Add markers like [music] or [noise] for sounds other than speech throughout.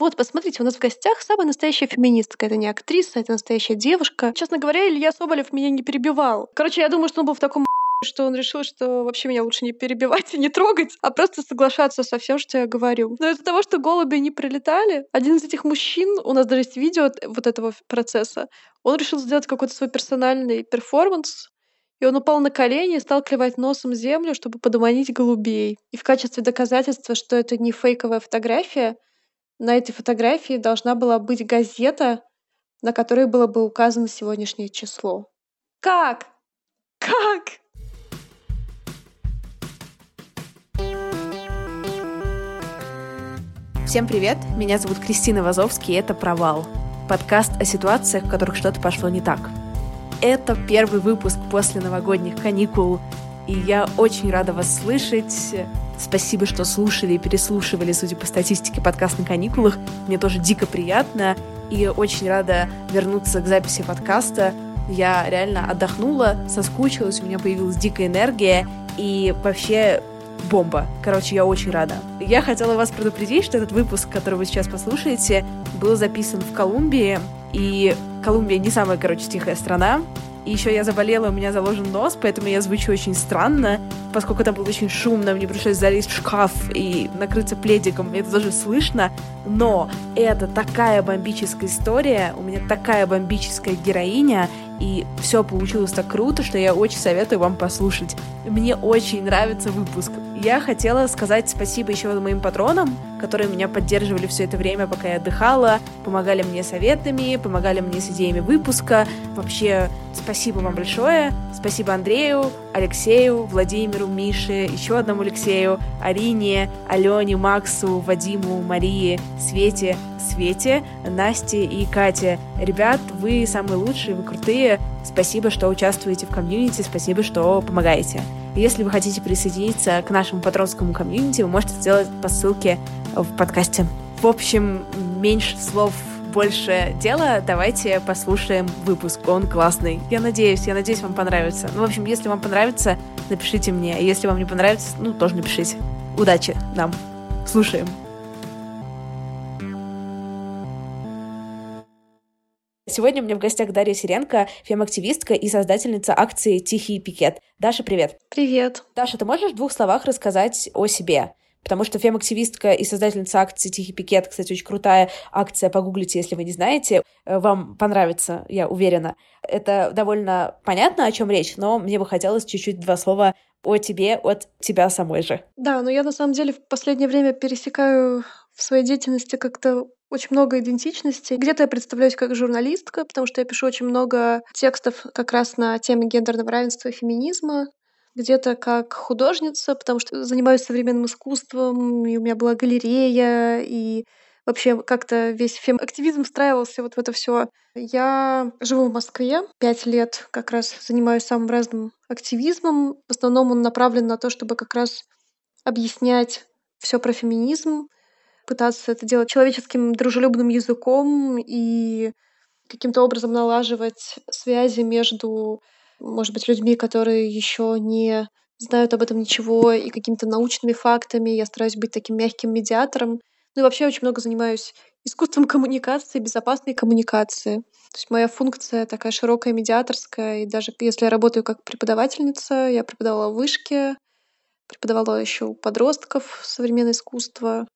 Вот, посмотрите, у нас в гостях самая настоящая феминистка. Это не актриса, это настоящая девушка. Честно говоря, Илья Соболев меня не перебивал. Короче, я думаю, что он был в таком [laughs] что он решил, что вообще меня лучше не перебивать и не трогать, а просто соглашаться со всем, что я говорю. Но из-за того, что голуби не прилетали, один из этих мужчин, у нас даже есть видео вот этого процесса, он решил сделать какой-то свой персональный перформанс, и он упал на колени и стал клевать носом землю, чтобы подуманить голубей. И в качестве доказательства, что это не фейковая фотография, на этой фотографии должна была быть газета, на которой было бы указано сегодняшнее число. Как? Как? Всем привет, меня зовут Кристина Вазовский, и это «Провал» — подкаст о ситуациях, в которых что-то пошло не так. Это первый выпуск после новогодних каникул, и я очень рада вас слышать. Спасибо, что слушали и переслушивали, судя по статистике, подкаст на каникулах. Мне тоже дико приятно, и очень рада вернуться к записи подкаста. Я реально отдохнула, соскучилась, у меня появилась дикая энергия, и вообще бомба. Короче, я очень рада. Я хотела вас предупредить, что этот выпуск, который вы сейчас послушаете, был записан в Колумбии, и Колумбия не самая, короче, тихая страна. И еще я заболела, у меня заложен нос, поэтому я звучу очень странно, поскольку там было очень шумно, мне пришлось залезть в шкаф и накрыться пледиком, это тоже слышно. Но это такая бомбическая история, у меня такая бомбическая героиня, и все получилось так круто, что я очень советую вам послушать. Мне очень нравится выпуск. Я хотела сказать спасибо еще моим патронам, которые меня поддерживали все это время, пока я отдыхала, помогали мне советами, помогали мне с идеями выпуска. Вообще, спасибо вам большое. Спасибо Андрею, Алексею, Владимиру, Мише, еще одному Алексею, Арине, Алене, Максу, Вадиму, Марии, Свете, Свете, Насте и Кате. Ребят, вы самые лучшие, вы крутые. Спасибо, что участвуете в комьюнити, спасибо, что помогаете. Если вы хотите присоединиться к нашему патронскому комьюнити, вы можете сделать по ссылке в подкасте. В общем, меньше слов, больше дела. Давайте послушаем выпуск. Он классный. Я надеюсь, я надеюсь, вам понравится. Ну, в общем, если вам понравится, напишите мне. А если вам не понравится, ну, тоже напишите. Удачи нам. Слушаем. Сегодня у меня в гостях Дарья Сиренко, фем-активистка и создательница акции «Тихий пикет». Даша, привет. Привет. Даша, ты можешь в двух словах рассказать о себе? Потому что фем-активистка и создательница акции «Тихий пикет», кстати, очень крутая акция, погуглите, если вы не знаете. Э, вам понравится, я уверена. Это довольно понятно, о чем речь, но мне бы хотелось чуть-чуть два слова о тебе, от тебя самой же. Да, но я на самом деле в последнее время пересекаю в своей деятельности как-то очень много идентичностей. Где-то я представляюсь как журналистка, потому что я пишу очень много текстов как раз на темы гендерного равенства и феминизма. Где-то как художница, потому что занимаюсь современным искусством, и у меня была галерея, и вообще как-то весь фем-активизм встраивался вот в это все. Я живу в Москве пять лет, как раз занимаюсь самым разным активизмом. В основном он направлен на то, чтобы как раз объяснять все про феминизм, пытаться это делать человеческим дружелюбным языком и каким-то образом налаживать связи между, может быть, людьми, которые еще не знают об этом ничего, и какими-то научными фактами. Я стараюсь быть таким мягким медиатором. Ну и вообще очень много занимаюсь искусством [laughs] коммуникации, безопасной коммуникации. То есть моя функция такая широкая медиаторская, и даже если я работаю как преподавательница, я преподавала в вышке, преподавала еще у подростков современное искусство,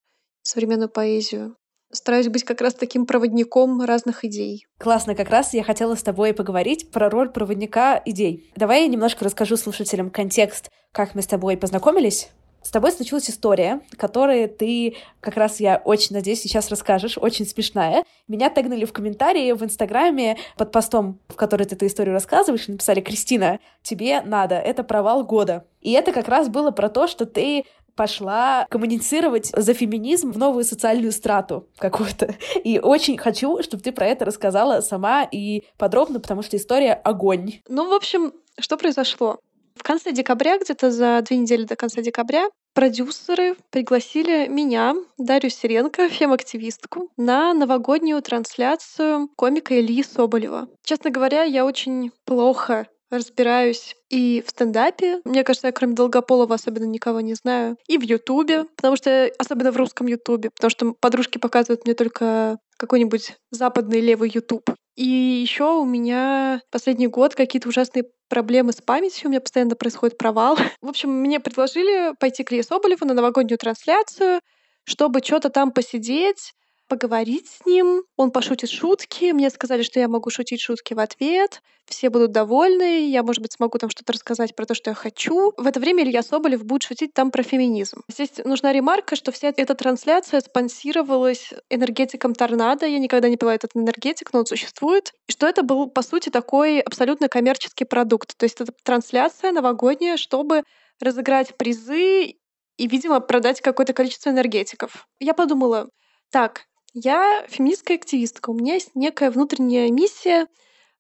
современную поэзию. Стараюсь быть как раз таким проводником разных идей. Классно, как раз я хотела с тобой поговорить про роль проводника идей. Давай я немножко расскажу слушателям контекст, как мы с тобой познакомились. С тобой случилась история, которую ты, как раз я очень надеюсь, сейчас расскажешь, очень смешная. Меня тегнули в комментарии в Инстаграме под постом, в который ты эту историю рассказываешь, написали «Кристина, тебе надо, это провал года». И это как раз было про то, что ты пошла коммуницировать за феминизм в новую социальную страту какую-то. И очень хочу, чтобы ты про это рассказала сама и подробно, потому что история огонь. Ну, в общем, что произошло? В конце декабря, где-то за две недели до конца декабря, продюсеры пригласили меня, Дарью Сиренко, фем-активистку, на новогоднюю трансляцию комика Ильи Соболева. Честно говоря, я очень плохо разбираюсь и в стендапе. Мне кажется, я кроме Долгополова особенно никого не знаю. И в Ютубе, потому что особенно в русском Ютубе, потому что подружки показывают мне только какой-нибудь западный левый Ютуб. И еще у меня последний год какие-то ужасные проблемы с памятью, у меня постоянно происходит провал. [laughs] В общем, мне предложили пойти к Илье Соболеву на новогоднюю трансляцию, чтобы что-то там посидеть, поговорить с ним, он пошутит шутки, мне сказали, что я могу шутить шутки в ответ, все будут довольны, я, может быть, смогу там что-то рассказать про то, что я хочу. В это время Илья Соболев будет шутить там про феминизм. Здесь нужна ремарка, что вся эта трансляция спонсировалась энергетиком Торнадо. Я никогда не пила этот энергетик, но он существует. И что это был, по сути, такой абсолютно коммерческий продукт. То есть это трансляция новогодняя, чтобы разыграть призы и, видимо, продать какое-то количество энергетиков. Я подумала, так, я феминистская активистка. У меня есть некая внутренняя миссия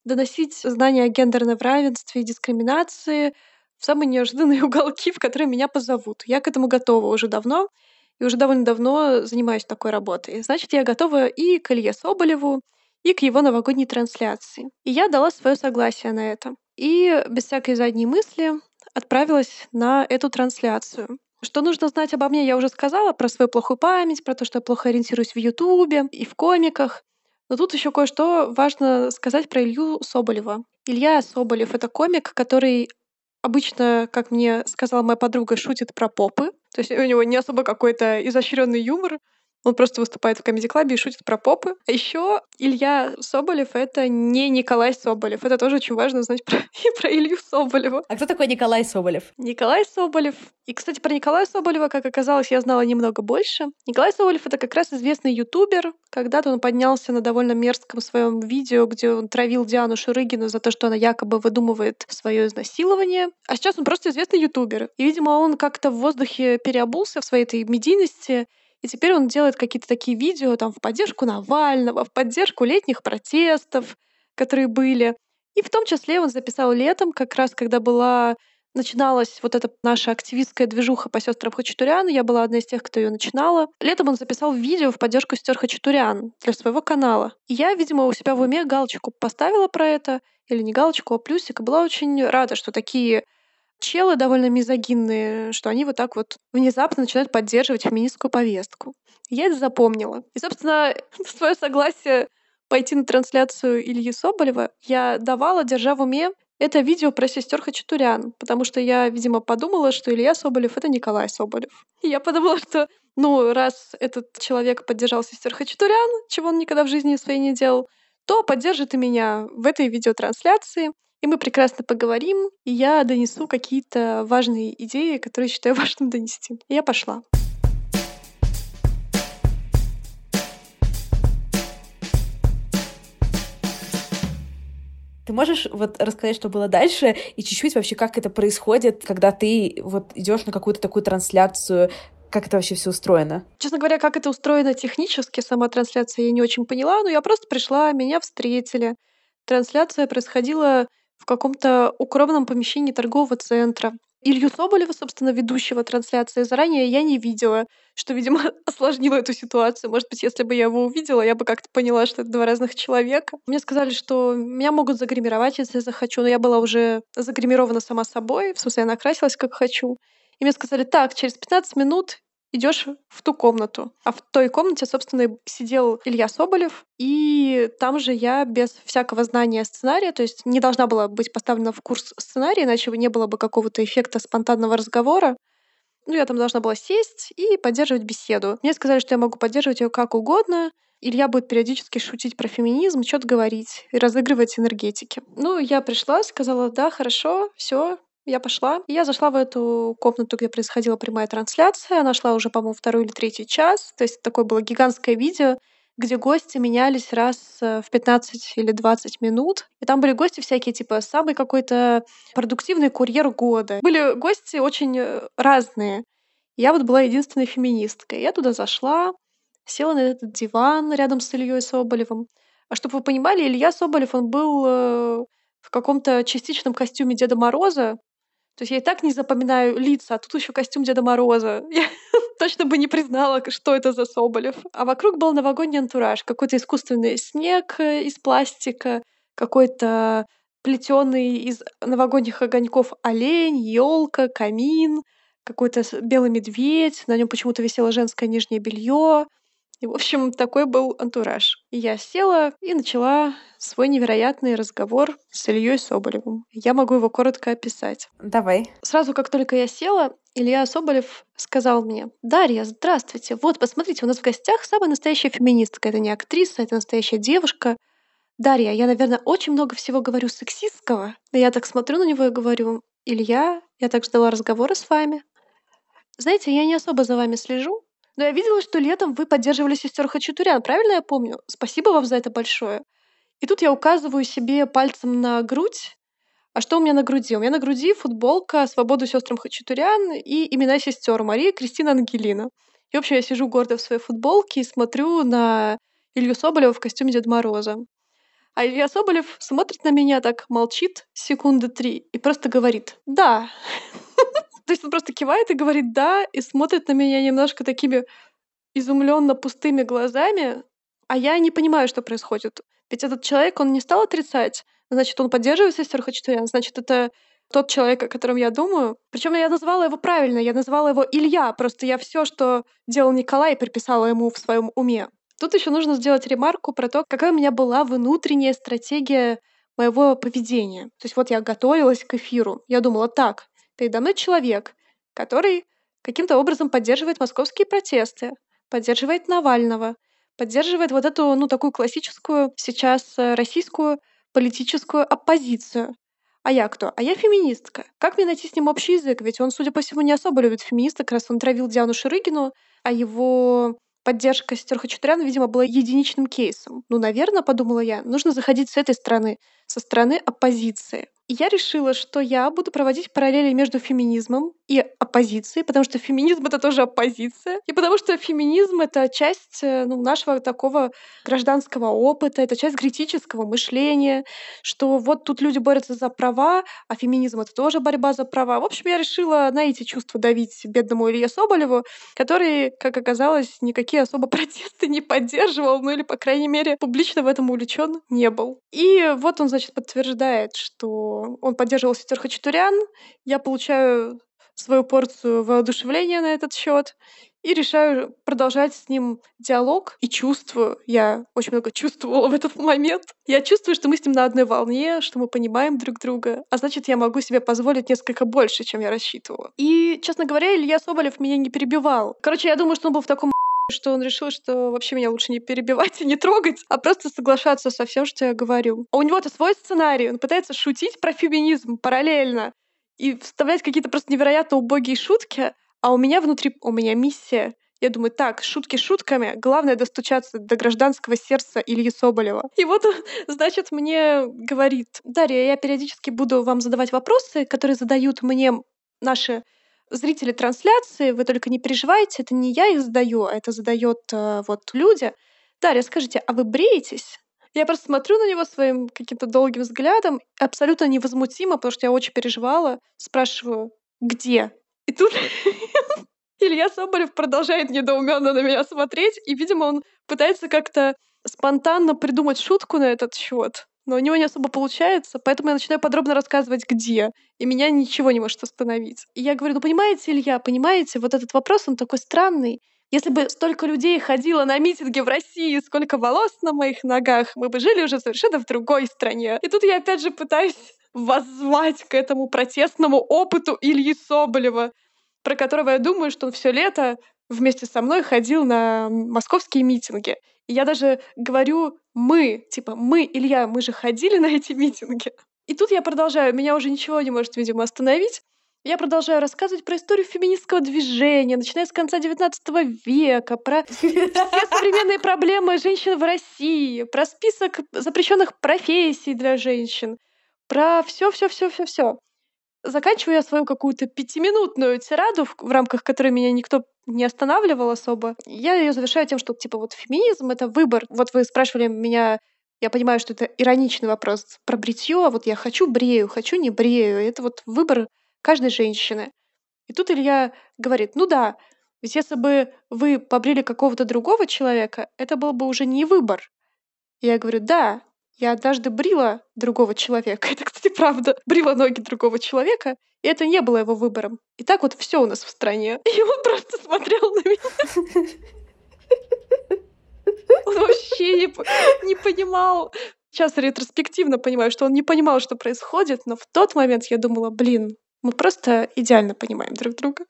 доносить знания о гендерном равенстве и дискриминации в самые неожиданные [laughs] уголки, в которые меня позовут. Я к этому готова уже давно, и уже довольно давно занимаюсь такой работой. Значит, я готова и к Илье Соболеву, и к его новогодней трансляции. И я дала свое согласие на это. И без всякой задней мысли отправилась на эту трансляцию. Что нужно знать обо мне, я уже сказала про свою плохую память, про то, что я плохо ориентируюсь в Ютубе и в комиках. Но тут еще кое-что важно сказать про Илью Соболева. Илья Соболев — это комик, который обычно, как мне сказала моя подруга, шутит про попы. То есть у него не особо какой-то изощренный юмор. Он просто выступает в комедий-клабе и шутит про попы. А еще Илья Соболев — это не Николай Соболев. Это тоже очень важно знать про, [laughs] и про Илью Соболева. А кто такой Николай Соболев? Николай Соболев. И, кстати, про Николая Соболева, как оказалось, я знала немного больше. Николай Соболев — это как раз известный ютубер. Когда-то он поднялся на довольно мерзком своем видео, где он травил Диану Шурыгину за то, что она якобы выдумывает свое изнасилование. А сейчас он просто известный ютубер. И, видимо, он как-то в воздухе переобулся в своей этой медийности и теперь он делает какие-то такие видео там в поддержку Навального, в поддержку летних протестов, которые были. И в том числе он записал летом, как раз когда была начиналась вот эта наша активистская движуха по сестрам Хачатурян. Я была одна из тех, кто ее начинала. Летом он записал видео в поддержку сестер Хачатурян для своего канала. И я, видимо, у себя в уме галочку поставила про это, или не галочку, а плюсик, и была очень рада, что такие челы довольно мизогинные, что они вот так вот внезапно начинают поддерживать феминистскую повестку. Я это запомнила. И, собственно, [laughs] свое согласие пойти на трансляцию Ильи Соболева я давала, держа в уме это видео про сестер Хачатурян, потому что я, видимо, подумала, что Илья Соболев — это Николай Соболев. И я подумала, что, ну, раз этот человек поддержал сестер Хачатурян, чего он никогда в жизни своей не делал, то поддержит и меня в этой видеотрансляции и мы прекрасно поговорим, и я донесу какие-то важные идеи, которые считаю [laughs] важным донести. И я пошла. Ты можешь вот рассказать, что было дальше, и чуть-чуть вообще, как это происходит, когда ты вот идешь на какую-то такую трансляцию, как это вообще все устроено? Честно говоря, как это устроено технически, сама трансляция я не очень поняла, но я просто пришла, меня встретили. Трансляция происходила в каком-то укромном помещении торгового центра. Илью Соболева, собственно, ведущего трансляции, заранее я не видела, что, видимо, [laughs] осложнило эту ситуацию. Может быть, если бы я его увидела, я бы как-то поняла, что это два разных человека. Мне сказали, что меня могут загримировать, если захочу, но я была уже загримирована сама собой, в смысле, я накрасилась как хочу. И мне сказали, так, через 15 минут идешь в ту комнату. А в той комнате, собственно, сидел Илья Соболев, и там же я без всякого знания сценария, то есть не должна была быть поставлена в курс сценария, иначе не было бы какого-то эффекта спонтанного разговора. Ну, я там должна была сесть и поддерживать беседу. Мне сказали, что я могу поддерживать ее как угодно. Илья будет периодически шутить про феминизм, что-то говорить и разыгрывать энергетики. Ну, я пришла, сказала, да, хорошо, все, я пошла. Я зашла в эту комнату, где происходила прямая трансляция. Она шла уже, по-моему, второй или третий час. То есть такое было гигантское видео, где гости менялись раз э, в 15 или 20 минут. И там были гости всякие, типа, самый какой-то продуктивный курьер года. Были гости очень э, разные. Я вот была единственной феминисткой. Я туда зашла, села на этот диван рядом с Ильей Соболевым. А чтобы вы понимали, Илья Соболев, он был э, в каком-то частичном костюме Деда Мороза. То есть я и так не запоминаю лица, а тут еще костюм Деда Мороза. [laughs] Я точно бы не признала, что это за Соболев. А вокруг был новогодний антураж. Какой-то искусственный снег э, из пластика, какой-то плетеный из новогодних огоньков олень, елка, камин, какой-то белый медведь, на нем почему-то висело женское нижнее белье. И, в общем, такой был антураж. И я села и начала свой невероятный разговор с Ильей Соболевым. Я могу его коротко описать. Давай. Сразу, как только я села, Илья Соболев сказал мне, «Дарья, здравствуйте. Вот, посмотрите, у нас в гостях самая настоящая феминистка. Это не актриса, это настоящая девушка. Дарья, я, наверное, очень много всего говорю сексистского. Но я так смотрю на него и говорю, Илья, я так ждала разговора с вами. Знаете, я не особо за вами слежу, но я видела, что летом вы поддерживали сестер Хачатурян, правильно я помню? Спасибо вам за это большое. И тут я указываю себе пальцем на грудь. А что у меня на груди? У меня на груди футболка «Свободу сестрам Хачатурян» и имена сестер Мария, Кристина, Ангелина. И, в общем, я сижу гордо в своей футболке и смотрю на Илью Соболева в костюме Деда Мороза. А Илья Соболев смотрит на меня так, молчит секунды три и просто говорит «да». [laughs] То есть он просто кивает и говорит «да», и смотрит на меня немножко такими изумленно пустыми глазами, а я не понимаю, что происходит. Ведь этот человек, он не стал отрицать, значит, он поддерживает сестер Хачатурян, значит, это тот человек, о котором я думаю. Причем я назвала его правильно, я назвала его Илья, просто я все, что делал Николай, приписала ему в своем уме. Тут еще нужно сделать ремарку про то, какая у меня была внутренняя стратегия моего поведения. То есть вот я готовилась к эфиру. Я думала, так, Передо мной человек, который каким-то образом поддерживает московские протесты, поддерживает Навального, поддерживает вот эту, ну, такую классическую сейчас э, российскую политическую оппозицию. А я кто? А я феминистка. Как мне найти с ним общий язык? Ведь он, судя по всему, не особо любит феминисток, раз он травил Диану Ширыгину, а его поддержка сестер Хачатуряна, видимо, была единичным кейсом. Ну, наверное, подумала я, нужно заходить с этой стороны, со стороны оппозиции. Я решила, что я буду проводить параллели между феминизмом и оппозицией, потому что феминизм — это тоже оппозиция, и потому что феминизм — это часть э, ну, нашего такого гражданского опыта, это часть критического мышления, что вот тут люди борются за права, а феминизм — это тоже борьба за права. В общем, я решила на эти чувства давить бедному Илье Соболеву, который, как оказалось, никакие особо [laughs] протесты не поддерживал, ну или, по крайней мере, публично в этом увлечен не был. И вот он, значит, подтверждает, что он поддерживал сестер Хачатурян. Я получаю свою порцию воодушевления на этот счет и решаю продолжать с ним диалог и чувствую, я очень много чувствовала в этот момент. Я чувствую, что мы с ним на одной волне, что мы понимаем друг друга, а значит, я могу себе позволить несколько больше, чем я рассчитывала. И, честно говоря, Илья Соболев меня не перебивал. Короче, я думаю, что он был в таком что он решил, что вообще меня лучше не перебивать и не трогать, а просто соглашаться со всем, что я говорю. А у него-то свой сценарий, он пытается шутить про феминизм параллельно и вставлять какие-то просто невероятно убогие шутки, а у меня внутри, у меня миссия. Я думаю, так, шутки шутками, главное достучаться до гражданского сердца Ильи Соболева. И вот [laughs] значит, мне говорит, Дарья, я периодически буду вам задавать вопросы, которые задают мне наши зрители трансляции, вы только не переживайте, это не я их задаю, а это задает э, вот люди. Дарья, скажите, а вы бреетесь? Я просто смотрю на него своим каким-то долгим взглядом, абсолютно невозмутимо, потому что я очень переживала, спрашиваю, где? И тут [laughs] Илья Соболев продолжает недоуменно на меня смотреть, и, видимо, он пытается как-то спонтанно придумать шутку на этот счет но у него не особо получается, поэтому я начинаю подробно рассказывать, где, и меня ничего не может остановить. И я говорю, ну понимаете, Илья, понимаете, вот этот вопрос, он такой странный. Если бы столько людей ходило на митинги в России, сколько волос на моих ногах, мы бы жили уже совершенно в другой стране. И тут я опять же пытаюсь воззвать к этому протестному опыту Ильи Соболева, про которого я думаю, что он все лето вместе со мной ходил на московские митинги. И я даже говорю «мы», типа «мы, Илья, мы же ходили на эти митинги». И тут я продолжаю, меня уже ничего не может, видимо, остановить. Я продолжаю рассказывать про историю феминистского движения, начиная с конца XIX века, про все современные проблемы женщин в России, про список запрещенных профессий для женщин, про все, все, все, все, все. заканчиваю я свою какую-то пятиминутную тираду, в, в рамках которой меня никто не останавливал особо. Я ее завершаю тем, что типа вот феминизм — это выбор. Вот вы спрашивали меня я понимаю, что это ироничный вопрос про бритье. Вот я хочу брею, хочу не брею. Это вот выбор каждой женщины. И тут Илья говорит, ну да, ведь если бы вы побрили какого-то другого человека, это был бы уже не выбор. Я говорю, да, я однажды брила другого человека. [laughs] Это, кстати, правда. Брила ноги другого человека, и это не было его выбором. И так вот все у нас в стране. [laughs] И он просто смотрел на меня. [laughs] Он вообще не, не понимал. Сейчас ретроспективно понимаю, что он не понимал, что происходит, но в тот момент я думала, блин, мы просто идеально понимаем друг друга.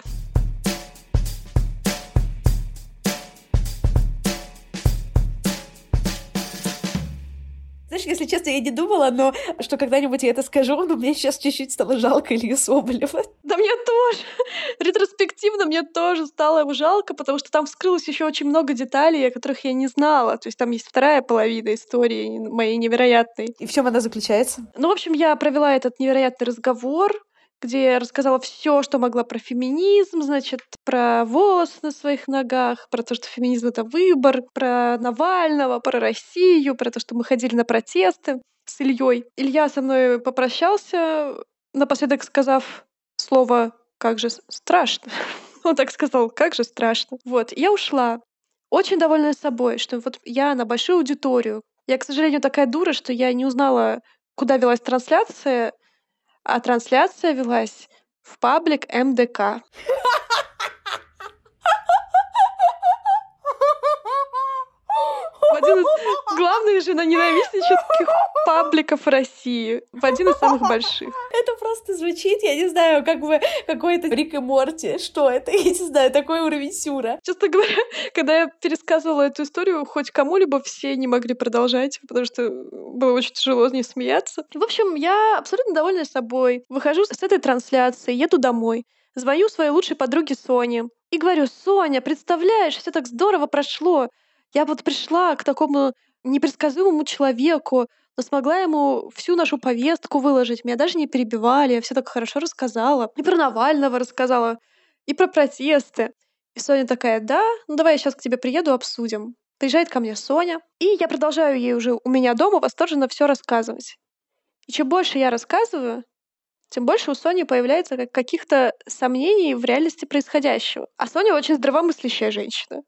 Знаешь, если честно, я не думала, но что когда-нибудь я это скажу, но мне сейчас чуть-чуть стало жалко Илью Соболева. Да мне тоже. Ретроспективно мне тоже стало его жалко, потому что там вскрылось еще очень много деталей, о которых я не знала. То есть там есть вторая половина истории моей невероятной. И в чем она заключается? Ну, в общем, я провела этот невероятный разговор где я рассказала все, что могла про феминизм, значит, про волос на своих ногах, про то, что феминизм — это выбор, про Навального, про Россию, про то, что мы ходили на протесты с Ильей. Илья со мной попрощался, напоследок сказав слово «как же страшно». [laughs] Он так сказал, как же страшно. Вот, я ушла, очень довольная собой, что вот я на большую аудиторию. Я, к сожалению, такая дура, что я не узнала, куда велась трансляция, а трансляция велась в паблик МДК. [laughs] в один из главных женоненавистнических пабликов России, в один из самых больших. Это просто звучит, я не знаю, как бы какой-то Рик и Морти. Что это? [laughs] Я не знаю, такой уровень сюра. Честно говоря, когда я пересказывала эту историю, хоть кому-либо все не могли продолжать, потому что было очень тяжело не смеяться. В общем, я абсолютно довольна собой. Выхожу с этой трансляции, еду домой. Звоню своей лучшей подруге Соне и говорю, Соня, представляешь, все так здорово прошло. Я вот пришла к такому непредсказуемому человеку, но смогла ему всю нашу повестку выложить. Меня даже не перебивали, я все так хорошо рассказала. И про Навального рассказала, и про протесты. И Соня такая, да, ну давай я сейчас к тебе приеду, обсудим. Приезжает ко мне Соня, и я продолжаю ей уже у меня дома восторженно все рассказывать. И чем больше я рассказываю, тем больше у Сони появляется каких-то сомнений в реальности происходящего. А Соня очень здравомыслящая женщина.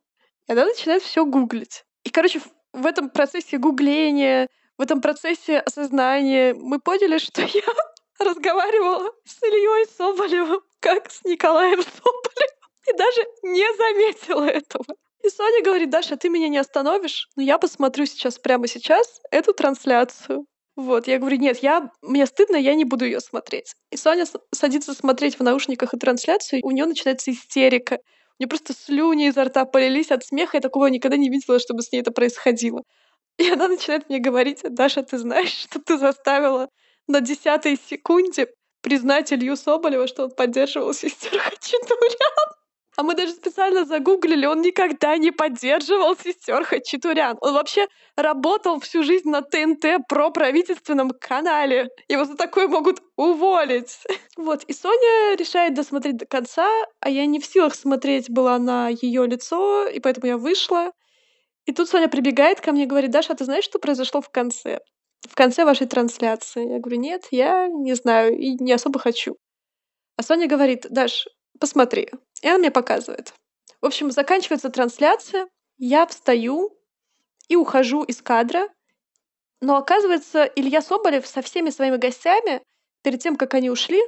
И она начинает все гуглить. И, короче, в этом процессе гугления, в этом процессе осознания мы поняли, [laughs] что я [laughs] разговаривала с Ильей Соболевым, как с Николаем Соболевым, и даже не заметила этого. И Соня говорит, Даша, ты меня не остановишь, но я посмотрю сейчас, прямо сейчас, эту трансляцию. Вот, я говорю, нет, я, мне стыдно, я не буду ее смотреть. И Соня садится смотреть в наушниках и трансляцию, и у нее начинается истерика. Мне просто слюни изо рта полились от смеха. Я такого никогда не видела, чтобы с ней это происходило. И она начинает мне говорить, Даша, ты знаешь, [laughs] что ты заставила на десятой секунде признать Илью Соболева, что он поддерживал сестер Хачатурян. А мы даже специально загуглили, он никогда не поддерживал сестер Хачатурян. Он вообще работал всю жизнь на ТНТ про правительственном канале. Его за такое могут уволить. [laughs] Вот, и Соня решает досмотреть до конца, а я не в силах смотреть была на ее лицо, и поэтому я вышла. И тут Соня прибегает ко мне и говорит, Даша, а ты знаешь, что произошло в конце? В конце вашей трансляции. Я говорю, нет, я не знаю и не особо хочу. А Соня говорит, Даш, посмотри. И она мне показывает. В общем, заканчивается трансляция, я встаю и ухожу из кадра, но оказывается, Илья Соболев со всеми своими гостями, перед тем, как они ушли,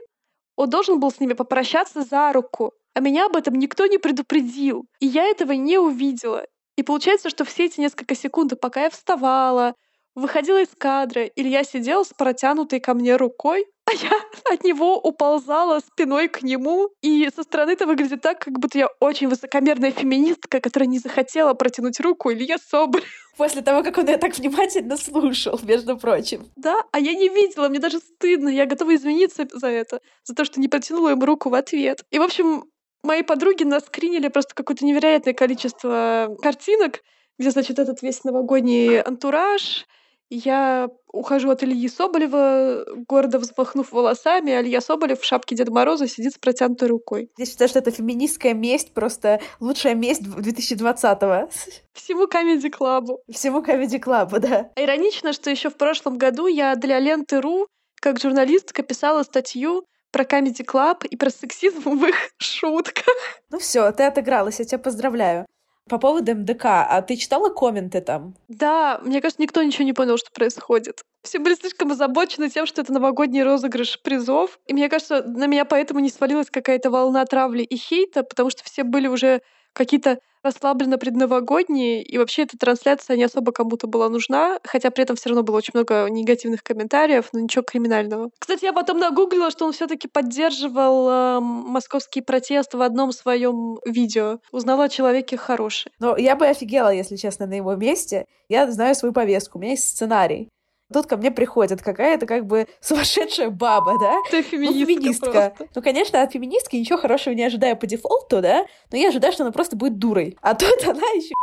он должен был с ними попрощаться за руку. А меня об этом никто не предупредил. И я этого не увидела. И получается, что все эти несколько секунд, пока я вставала, выходила из кадра, Илья сидел с протянутой ко мне рукой, [laughs] а я от него уползала спиной к нему. И со стороны это выглядит так, как будто я очень высокомерная феминистка, которая не захотела протянуть руку Илья Соболь. [laughs] После того, как он ее так внимательно слушал, между прочим. Да, а я не видела, мне даже стыдно, я готова извиниться за это, за то, что не протянула ему руку в ответ. И, в общем, мои подруги наскринили просто какое-то невероятное количество картинок, где, значит, этот весь новогодний антураж, Я ухожу от Ильи Соболева, гордо взмахнув волосами, а Илья Соболев в шапке Деда Мороза сидит с протянутой рукой. Я считаю, что это феминистская месть, просто лучшая месть 2020-го. Всему Comedy Club. Всему Comedy Club, да. Иронично, что еще в прошлом году я для ленты.ру как журналистка писала статью про Comedy Club и про сексизм в их шутках. Ну все, ты отыгралась, я тебя поздравляю. По поводу МДК, а ты читала комменты там? Да, мне кажется, никто ничего не понял, что происходит. Все были слишком озабочены тем, что это новогодний розыгрыш призов. И мне кажется, на меня поэтому не свалилась какая-то волна травли и хейта, потому что все были уже какие-то расслабленно предновогодние, и вообще эта трансляция не особо кому-то была нужна, хотя при этом все равно было очень много негативных комментариев, но ничего криминального. Кстати, я потом нагуглила, что он все таки поддерживал э, московский протест в одном своем видео. Узнала о человеке хороший. Но я бы офигела, если честно, на его месте. Я знаю свою повестку, у меня есть сценарий. Тут ко мне приходит какая-то как бы [laughs] сумасшедшая баба, да? Ты феминистка, ну, феминистка. Ну, конечно, от феминистки ничего хорошего не ожидаю по дефолту, да? Но я ожидаю, что она просто будет дурой. А тут она [laughs] еще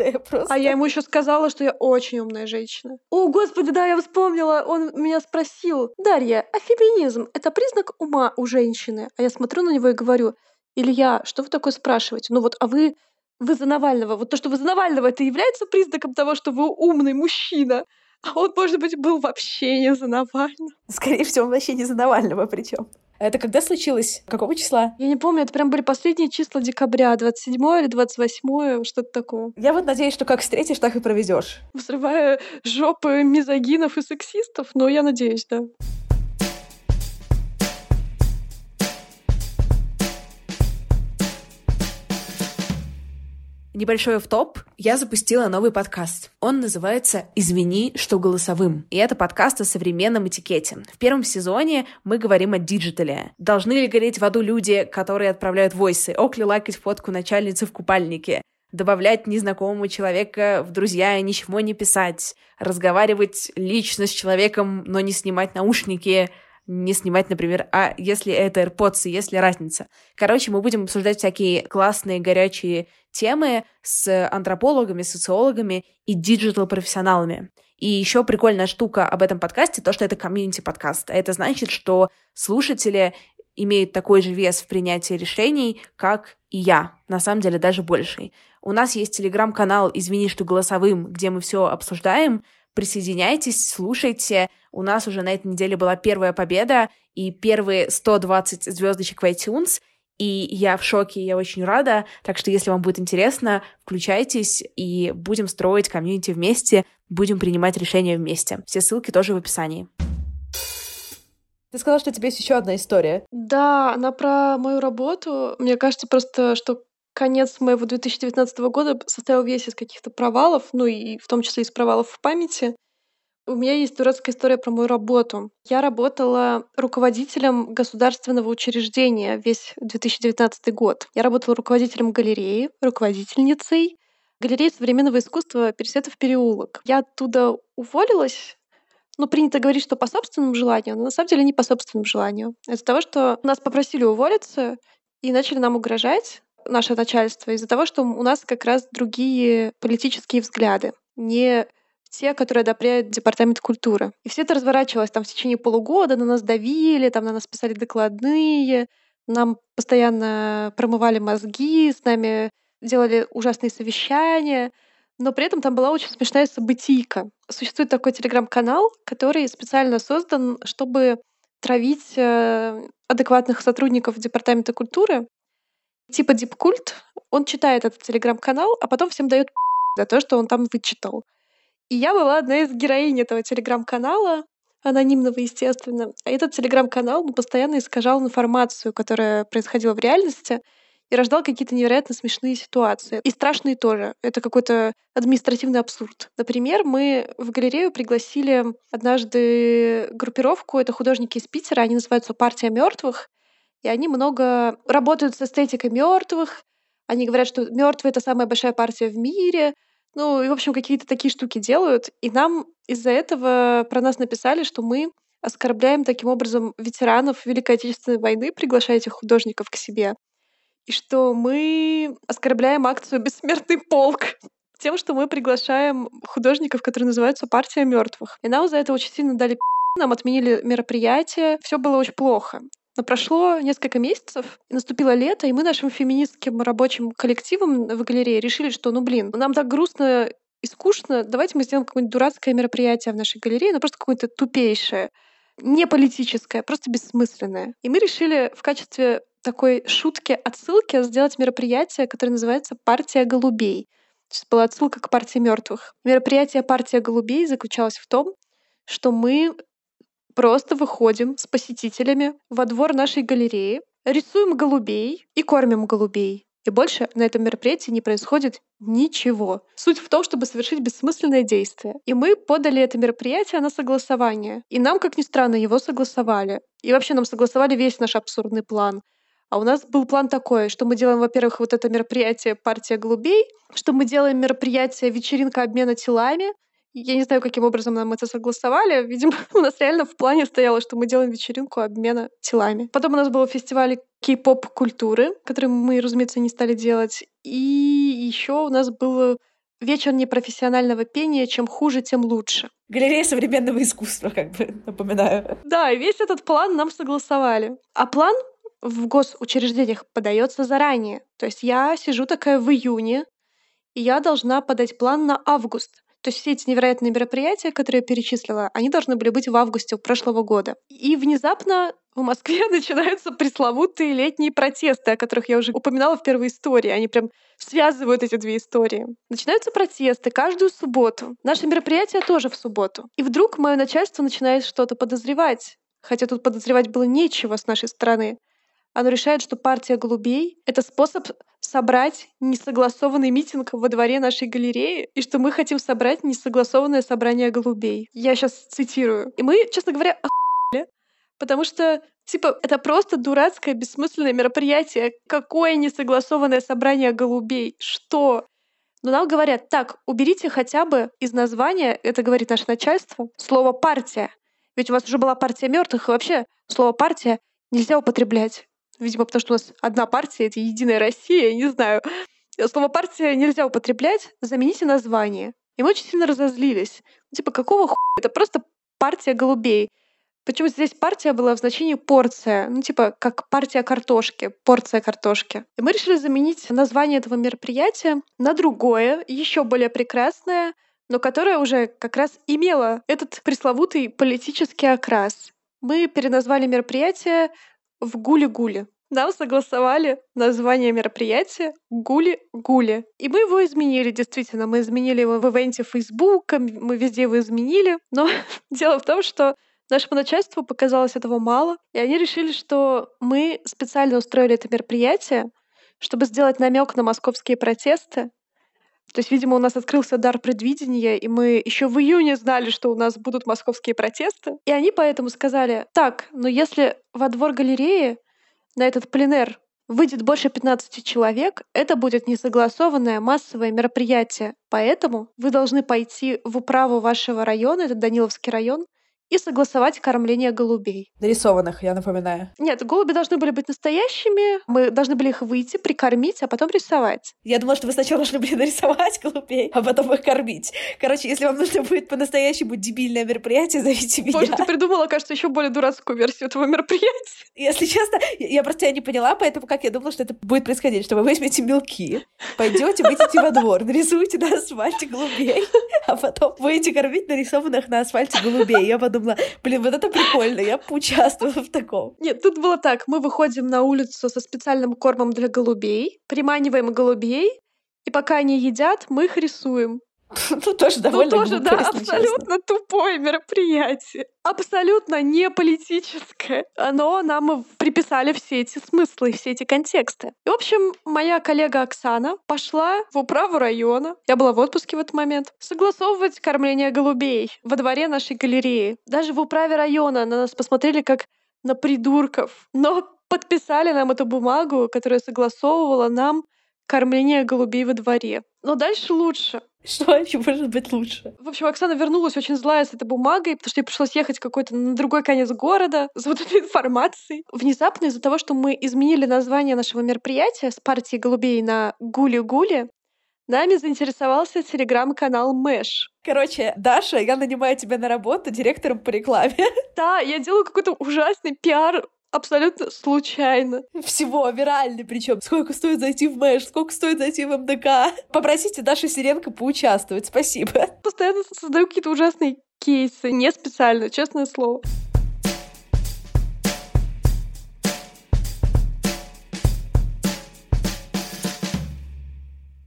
[laughs] Просто... А я ему еще сказала, что я очень умная женщина. О, господи, да, я вспомнила. Он меня спросил, Дарья, а феминизм — это признак ума у женщины? А я смотрю на него и говорю, Илья, что вы такое спрашиваете? Ну вот, а вы вы за Навального. Вот то, что вы за Навального, это является признаком того, что вы умный мужчина. А он, может быть, был вообще не за Навального. Скорее всего, он вообще не за Навального причем. Это когда случилось? Какого числа? Я не помню, это прям были последние числа декабря, 27 или 28, что-то такое. Я вот надеюсь, что как встретишь, так и проведешь. Взрывая жопы мизогинов и сексистов, но я надеюсь, да. Небольшой оффтоп. Я запустила новый подкаст. Он называется «Извини, что голосовым». И это подкаст о современном этикете. В первом сезоне мы говорим о диджитале. Должны ли гореть в аду люди, которые отправляют войсы? Ок ли лайкать фотку начальницы в купальнике? добавлять незнакомого человека в друзья и ничего не писать, разговаривать лично с человеком, но не снимать наушники, не снимать, например, а если это AirPods, есть ли разница? Короче, мы будем обсуждать всякие классные, горячие темы с антропологами, социологами и диджитал-профессионалами. И еще прикольная штука об этом подкасте, то, что это комьюнити-подкаст. А это значит, что слушатели имеют такой же вес в принятии решений, как и я, на самом деле даже больший. У нас есть телеграм-канал «Извини, что голосовым», где мы все обсуждаем, Присоединяйтесь, слушайте. У нас уже на этой неделе была первая победа и первые 120 звездочек в iTunes. И я в шоке, я очень рада. Так что, если вам будет интересно, включайтесь и будем строить комьюнити вместе, будем принимать решения вместе. Все ссылки тоже в описании. Ты сказала, что у тебя есть еще одна история. Да, она про мою работу. Мне кажется просто, что конец моего 2019 года состоял весь из каких-то провалов, ну и в том числе из провалов в памяти. У меня есть дурацкая история про мою работу. Я работала руководителем государственного учреждения весь 2019 год. Я работала руководителем галереи, руководительницей галереи современного искусства «Пересветов переулок». Я оттуда уволилась ну, принято говорить, что по собственному желанию, но на самом деле не по собственному желанию. Из-за того, что нас попросили уволиться и начали нам угрожать, наше начальство из-за того, что у нас как раз другие политические взгляды, не те, которые одобряет Департамент культуры. И все это разворачивалось там в течение полугода, на нас давили, там на нас писали докладные, нам постоянно промывали мозги, с нами делали ужасные совещания, но при этом там была очень смешная событийка. Существует такой телеграм-канал, который специально создан, чтобы травить э, адекватных сотрудников Департамента культуры типа дипкульт, он читает этот телеграм-канал, а потом всем дает за то, что он там вычитал. И я была одна из героинь этого телеграм-канала, анонимного, естественно. А этот телеграм-канал постоянно искажал информацию, которая происходила в реальности, и рождал какие-то невероятно смешные ситуации. И страшные тоже. Это какой-то административный абсурд. Например, мы в галерею пригласили однажды группировку, это художники из Питера, они называются «Партия мертвых», и они много работают с эстетикой мертвых. Они говорят, что мертвые это самая большая партия в мире. Ну, и, в общем, какие-то такие штуки делают. И нам из-за этого про нас написали, что мы оскорбляем таким образом ветеранов Великой Отечественной войны, приглашая этих художников к себе. И что мы оскорбляем акцию «Бессмертный полк». [laughs] тем, что мы приглашаем художников, которые называются «Партия мертвых. И нам за это очень сильно дали нам отменили мероприятие, все было очень плохо. Но прошло несколько месяцев, наступило лето, и мы нашим феминистским рабочим коллективом в галерее решили, что, ну блин, нам так грустно и скучно, давайте мы сделаем какое-нибудь дурацкое мероприятие в нашей галерее, ну просто какое-то тупейшее, не политическое, просто бессмысленное. И мы решили в качестве такой шутки, отсылки сделать мероприятие, которое называется «Партия голубей». Сейчас была отсылка к партии мертвых. Мероприятие «Партия голубей» заключалось в том, что мы просто выходим с посетителями во двор нашей галереи, рисуем голубей и кормим голубей. И больше на этом мероприятии не происходит ничего. Суть в том, чтобы совершить бессмысленное действие. И мы подали это мероприятие на согласование. И нам, как ни странно, его согласовали. И вообще нам согласовали весь наш абсурдный план. А у нас был план такой, что мы делаем, во-первых, вот это мероприятие «Партия голубей», что мы делаем мероприятие «Вечеринка обмена телами», я не знаю, каким образом нам это согласовали. Видимо, [laughs] у нас реально в плане стояло, что мы делаем вечеринку обмена телами. Потом у нас был фестиваль кей-поп культуры, который мы, разумеется, не стали делать. И еще у нас был вечер непрофессионального пения. Чем хуже, тем лучше. Галерея современного искусства, как бы, напоминаю. Да, и весь этот план нам согласовали. А план в госучреждениях подается заранее. То есть я сижу такая в июне, и я должна подать план на август. То есть все эти невероятные мероприятия, которые я перечислила, они должны были быть в августе прошлого года. И внезапно в Москве [laughs] начинаются пресловутые летние протесты, о которых я уже упоминала в первой истории. Они прям связывают эти две истории. Начинаются протесты каждую субботу. Наше мероприятие тоже в субботу. И вдруг мое начальство начинает что-то подозревать. Хотя тут подозревать было нечего с нашей стороны оно решает, что партия голубей — это способ собрать несогласованный митинг во дворе нашей галереи, и что мы хотим собрать несогласованное собрание голубей. Я сейчас цитирую. И мы, честно говоря, охуели, потому что Типа, это просто дурацкое, бессмысленное мероприятие. Какое несогласованное собрание голубей? Что? Но нам говорят, так, уберите хотя бы из названия, это говорит наше начальство, слово «партия». Ведь у вас уже была партия мертвых, и вообще слово «партия» нельзя употреблять. Видимо, потому что у нас одна партия — это Единая Россия, я не знаю. Слово «партия» нельзя употреблять, замените название. И мы очень сильно разозлились. Типа, какого хуя? Это просто партия голубей. Почему здесь партия была в значении порция? Ну, типа, как партия картошки, порция картошки. И мы решили заменить название этого мероприятия на другое, еще более прекрасное, но которое уже как раз имело этот пресловутый политический окрас. Мы переназвали мероприятие в Гуле-Гуле. Нам согласовали название мероприятия Гули-Гули. И мы его изменили, действительно. Мы изменили его в ивенте Facebook, мы везде его изменили. Но [laughs] дело в том, что нашему начальству показалось этого мало, и они решили, что мы специально устроили это мероприятие, чтобы сделать намек на московские протесты, то есть, видимо, у нас открылся дар предвидения, и мы еще в июне знали, что у нас будут московские протесты. И они поэтому сказали, так, но если во двор галереи на этот пленер выйдет больше 15 человек, это будет несогласованное массовое мероприятие. Поэтому вы должны пойти в управу вашего района, это Даниловский район, и согласовать кормление голубей. Нарисованных, я напоминаю. Нет, голуби должны были быть настоящими, мы должны были их выйти, прикормить, а потом рисовать. Я думала, что вы сначала должны были [laughs] нарисовать голубей, а потом их кормить. Короче, если вам нужно будет по-настоящему дебильное мероприятие, зовите меня. Боже, ты придумала, кажется, еще более дурацкую версию этого мероприятия. [laughs] Если честно, я просто тебя не поняла, поэтому как я думала, что это будет происходить, что вы возьмете мелки, пойдете, выйдете во двор, нарисуете на асфальте голубей, [laughs] а потом будете кормить нарисованных на асфальте голубей. Я подумала, подумала, блин, вот это прикольно, я поучаствую в таком. Нет, тут было так, мы выходим на улицу со специальным кормом для голубей, приманиваем голубей, и пока они едят, мы их рисуем. [laughs] Ну, тоже довольно Ну, тоже, да, абсолютно честно. тупое мероприятие. Абсолютно не политическое. Но нам приписали все эти смыслы, все эти контексты. И, в общем, моя коллега Оксана пошла в управу района, я была в отпуске в этот момент, согласовывать кормление голубей во дворе нашей галереи. Даже в управе района на нас посмотрели как на придурков. Но подписали нам эту бумагу, которая согласовывала нам кормление голубей во дворе. Но дальше лучше. Что еще может быть лучше? В общем, Оксана вернулась очень злая с этой бумагой, потому что ей пришлось ехать какой-то на другой конец города за вот этой информацией. Внезапно из-за того, что мы изменили название нашего мероприятия с партии голубей на Гули-Гули, Нами заинтересовался телеграм-канал Мэш. Короче, Даша, я нанимаю тебя на работу директором по рекламе. Да, я делаю какой-то ужасный пиар абсолютно случайно. Всего, виральный причем. Сколько стоит зайти в Мэш, сколько стоит зайти в МДК. Попросите Дашу Сиренко поучаствовать, спасибо. Постоянно создаю какие-то ужасные кейсы, не специально, честное слово.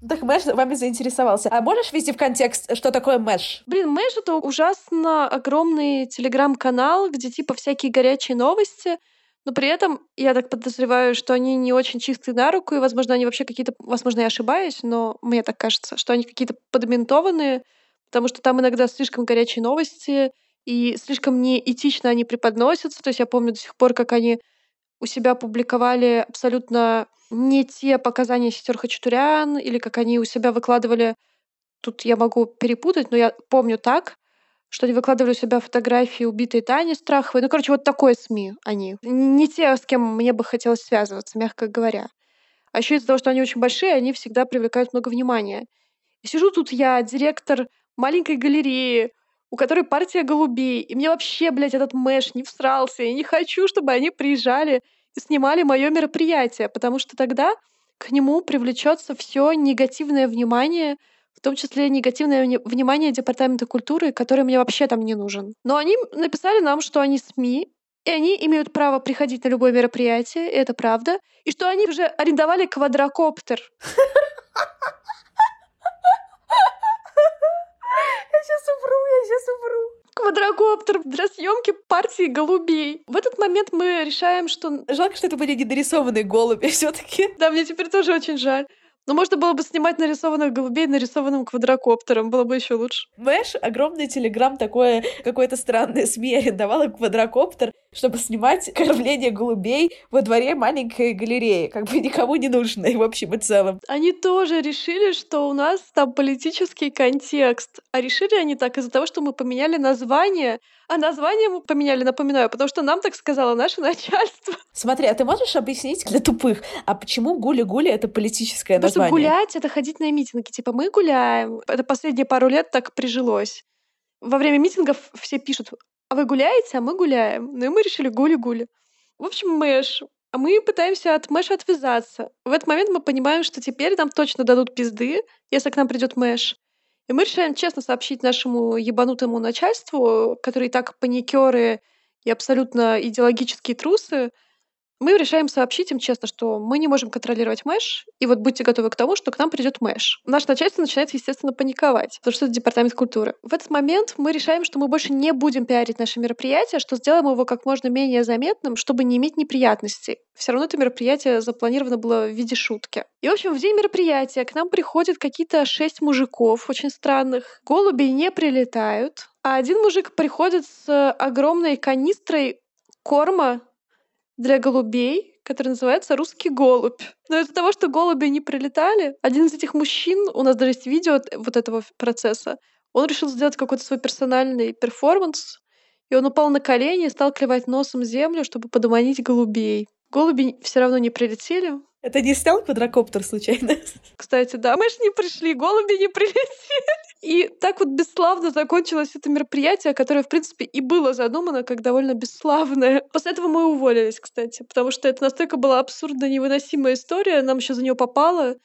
Так Мэш вами заинтересовался. А можешь ввести в контекст, что такое Мэш? Блин, Мэш — это ужасно огромный телеграм-канал, где типа всякие горячие новости, но при этом я так подозреваю, что они не очень чистые на руку, и, возможно, они вообще какие-то, возможно, я ошибаюсь, но мне так кажется, что они какие-то подментованные, потому что там иногда слишком горячие новости, и слишком неэтично они преподносятся. То есть я помню до сих пор, как они у себя публиковали абсолютно не те показания сестер Хачатурян, или как они у себя выкладывали, тут я могу перепутать, но я помню так, что они выкладывали у себя фотографии убитой Тани Страховой. Ну, короче, вот такое СМИ они. Не те, с кем мне бы хотелось связываться, мягко говоря. А еще из-за того, что они очень большие, они всегда привлекают много внимания. И сижу тут я, директор маленькой галереи, у которой партия голубей. И мне вообще, блядь, этот мэш не всрался. Я не хочу, чтобы они приезжали и снимали мое мероприятие, потому что тогда к нему привлечется все негативное внимание, том числе негативное внимание Департамента культуры, который мне вообще там не нужен. Но они написали нам, что они СМИ, и они имеют право приходить на любое мероприятие, и это правда, и что они уже арендовали квадрокоптер. сейчас умру, я сейчас умру. Квадрокоптер для съемки партии голубей. В этот момент мы решаем, что... Жалко, что это были недорисованные голуби все таки Да, мне теперь тоже очень жаль. Но можно было бы снимать нарисованных голубей нарисованным квадрокоптером, было бы еще лучше. Мэш, огромный телеграм, такое какое-то странное [laughs] СМИ арендовало квадрокоптер, чтобы снимать [laughs] кормление голубей во дворе маленькой галереи, как бы никому не нужной в общем и целом. Они тоже решили, что у нас там политический контекст. А решили они так из-за того, что мы поменяли название а название мы поменяли, напоминаю, потому что нам так сказала наше [laughs] начальство. Смотри, а ты можешь объяснить для тупых, а почему гули-гули — это политическое потому название? Потому что гулять — это ходить на митинги. Типа мы гуляем. Это последние пару лет так прижилось. Во время митингов все пишут, а вы гуляете, а мы гуляем. Ну и мы решили гули-гули. В общем, мэш. А мы пытаемся от мэша отвязаться. В этот момент мы понимаем, что теперь нам точно дадут пизды, если к нам придет мэш. И мы решаем честно сообщить нашему ебанутому начальству, которые так паникеры и абсолютно идеологические трусы, мы решаем сообщить им честно, что мы не можем контролировать Мэш, и вот будьте готовы к тому, что к нам придет Мэш. Наше начальство начинает, естественно, паниковать, потому что это департамент культуры. В этот момент мы решаем, что мы больше не будем пиарить наше мероприятие, что сделаем его как можно менее заметным, чтобы не иметь неприятностей. Все равно это мероприятие запланировано было в виде шутки. И, в общем, в день мероприятия к нам приходят какие-то шесть мужиков очень странных. Голуби не прилетают, а один мужик приходит с огромной канистрой корма для голубей, который называется «Русский голубь». Но из-за того, что голуби не прилетали, один из этих мужчин, у нас даже есть видео вот этого процесса, он решил сделать какой-то свой персональный перформанс, и он упал на колени и стал клевать носом землю, чтобы подманить голубей. Голуби все равно не прилетели, это не снял квадрокоптер случайно? Кстати, да, мы же не пришли, голуби не прилетели. И так вот бесславно закончилось это мероприятие, которое, в принципе, и было задумано как довольно бесславное. [laughs] После этого мы уволились, кстати, потому что это настолько была абсурдно невыносимая история, нам еще за нее попало,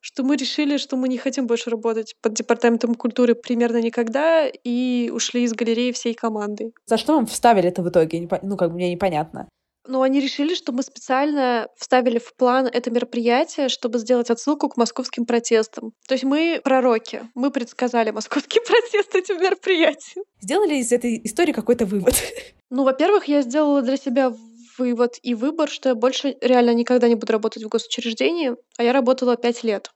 что мы решили, что мы не хотим больше работать под департаментом культуры примерно никогда, и ушли из галереи всей командой. За что вам вставили это в итоге? Ну, как бы мне непонятно. Но они решили, что мы специально вставили в план это мероприятие, чтобы сделать отсылку к московским протестам. То есть мы пророки, мы предсказали московские [laughs] протесты этим мероприятием. Сделали из этой истории какой-то вывод? [laughs] Ну, во-первых, я сделала для себя вывод и выбор, что я больше реально никогда не буду работать в госучреждении, а я работала пять лет.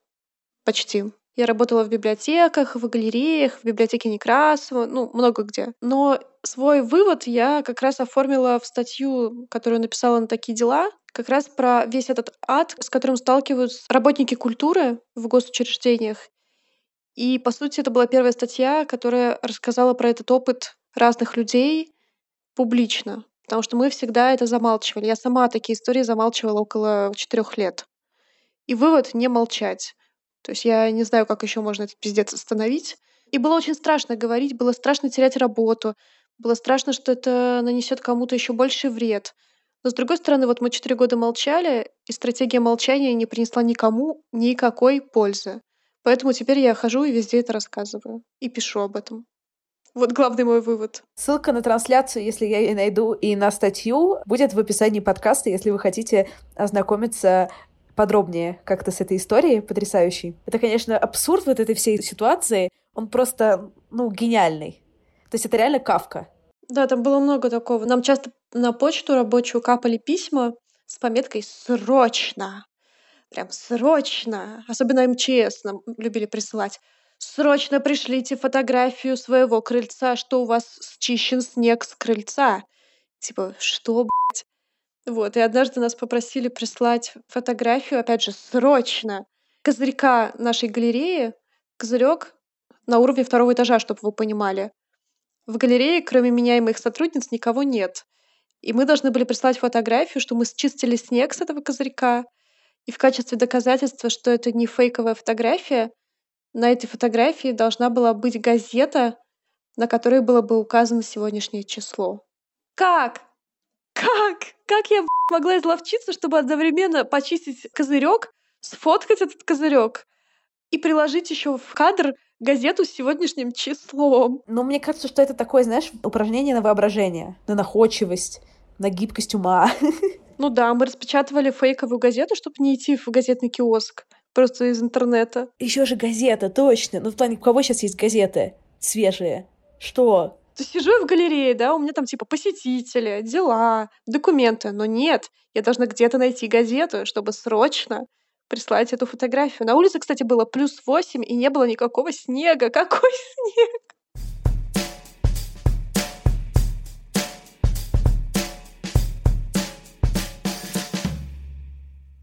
Почти. Я работала в библиотеках, в галереях, в библиотеке Некрасова, ну, много где. Но свой вывод я как раз оформила в статью, которую написала на такие дела, как раз про весь этот ад, с которым сталкиваются работники культуры в госучреждениях. И, по сути, это была первая статья, которая рассказала про этот опыт разных людей публично. Потому что мы всегда это замалчивали. Я сама такие истории замалчивала около четырех лет. И вывод — не молчать. То есть я не знаю, как еще можно этот пиздец остановить. И было очень страшно говорить, было страшно терять работу, было страшно, что это нанесет кому-то еще больше вред. Но с другой стороны, вот мы четыре года молчали, и стратегия молчания не принесла никому никакой пользы. Поэтому теперь я хожу и везде это рассказываю. И пишу об этом. Вот главный мой вывод. Ссылка на трансляцию, если я ее найду, и на статью будет в описании подкаста, если вы хотите ознакомиться подробнее как-то с этой историей потрясающей. Это, конечно, абсурд вот этой всей ситуации. Он просто, ну, гениальный. То есть это реально кавка. Да, там было много такого. Нам часто на почту рабочую капали письма с пометкой «Срочно!» Прям срочно! Особенно МЧС нам любили присылать. Срочно пришлите фотографию своего крыльца, что у вас счищен снег с крыльца. Типа, что, блядь? Вот, и однажды нас попросили прислать фотографию, опять же, срочно, козырька нашей галереи. Козырек на уровне второго этажа, чтобы вы понимали. В галерее, кроме меня и моих сотрудниц, никого нет. И мы должны были прислать фотографию, что мы счистили снег с этого козырька. И в качестве доказательства, что это не фейковая фотография, на этой фотографии должна была быть газета, на которой было бы указано сегодняшнее число. Как? Как? Как я могла изловчиться, чтобы одновременно почистить козырек, сфоткать этот козырек и приложить еще в кадр газету с сегодняшним числом. Ну, мне кажется, что это такое, знаешь, упражнение на воображение, на находчивость, на гибкость ума. [laughs] Ну да, мы распечатывали фейковую газету, чтобы не идти в газетный киоск просто из интернета. Еще же газета, точно. Ну, в плане, у кого сейчас есть газеты свежие? Что? То сижу я в галерее, да, у меня там типа посетители, дела, документы, но нет, я должна где-то найти газету, чтобы срочно прислать эту фотографию. На улице, кстати, было плюс 8, и не было никакого снега. Какой [laughs] снег?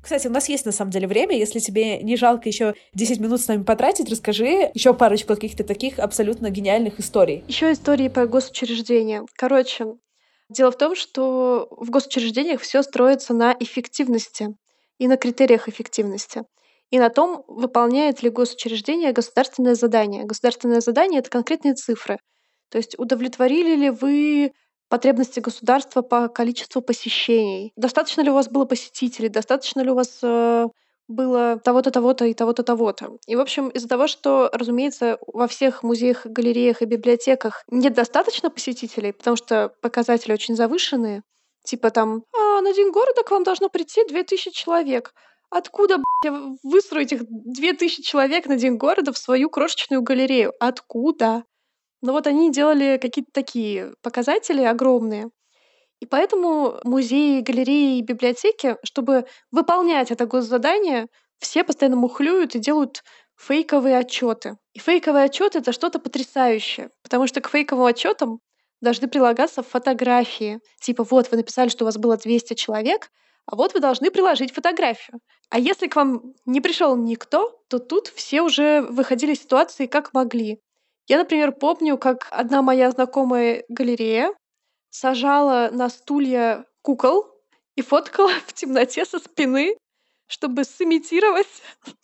Кстати, у нас есть на самом деле время. Если тебе не жалко еще 10 минут с нами потратить, расскажи еще парочку каких-то таких абсолютно гениальных историй. Еще истории про госучреждения. Короче, дело в том, что в госучреждениях все строится на эффективности и на критериях эффективности. И на том, выполняет ли госучреждение государственное задание. Государственное задание — это конкретные цифры. То есть удовлетворили ли вы потребности государства по количеству посещений? Достаточно ли у вас было посетителей? Достаточно ли у вас э, было того-то, того-то и того-то, того-то. И, в общем, из-за того, что, разумеется, во всех музеях, галереях и библиотеках нет достаточно посетителей, потому что показатели очень завышенные, Типа там, а, на День города к вам должно прийти 2000 человек. Откуда, блядь, выстроить их 2000 человек на День города в свою крошечную галерею? Откуда? Но вот они делали какие-то такие показатели огромные. И поэтому музеи, галереи и библиотеки, чтобы выполнять это госзадание, все постоянно мухлюют и делают фейковые отчеты. И фейковые отчеты это что-то потрясающее, потому что к фейковым отчетам должны прилагаться фотографии. Типа, вот, вы написали, что у вас было 200 человек, а вот вы должны приложить фотографию. А если к вам не пришел никто, то тут все уже выходили из ситуации как могли. Я, например, помню, как одна моя знакомая галерея сажала на стулья кукол и фоткала [laughs] в темноте со спины чтобы сымитировать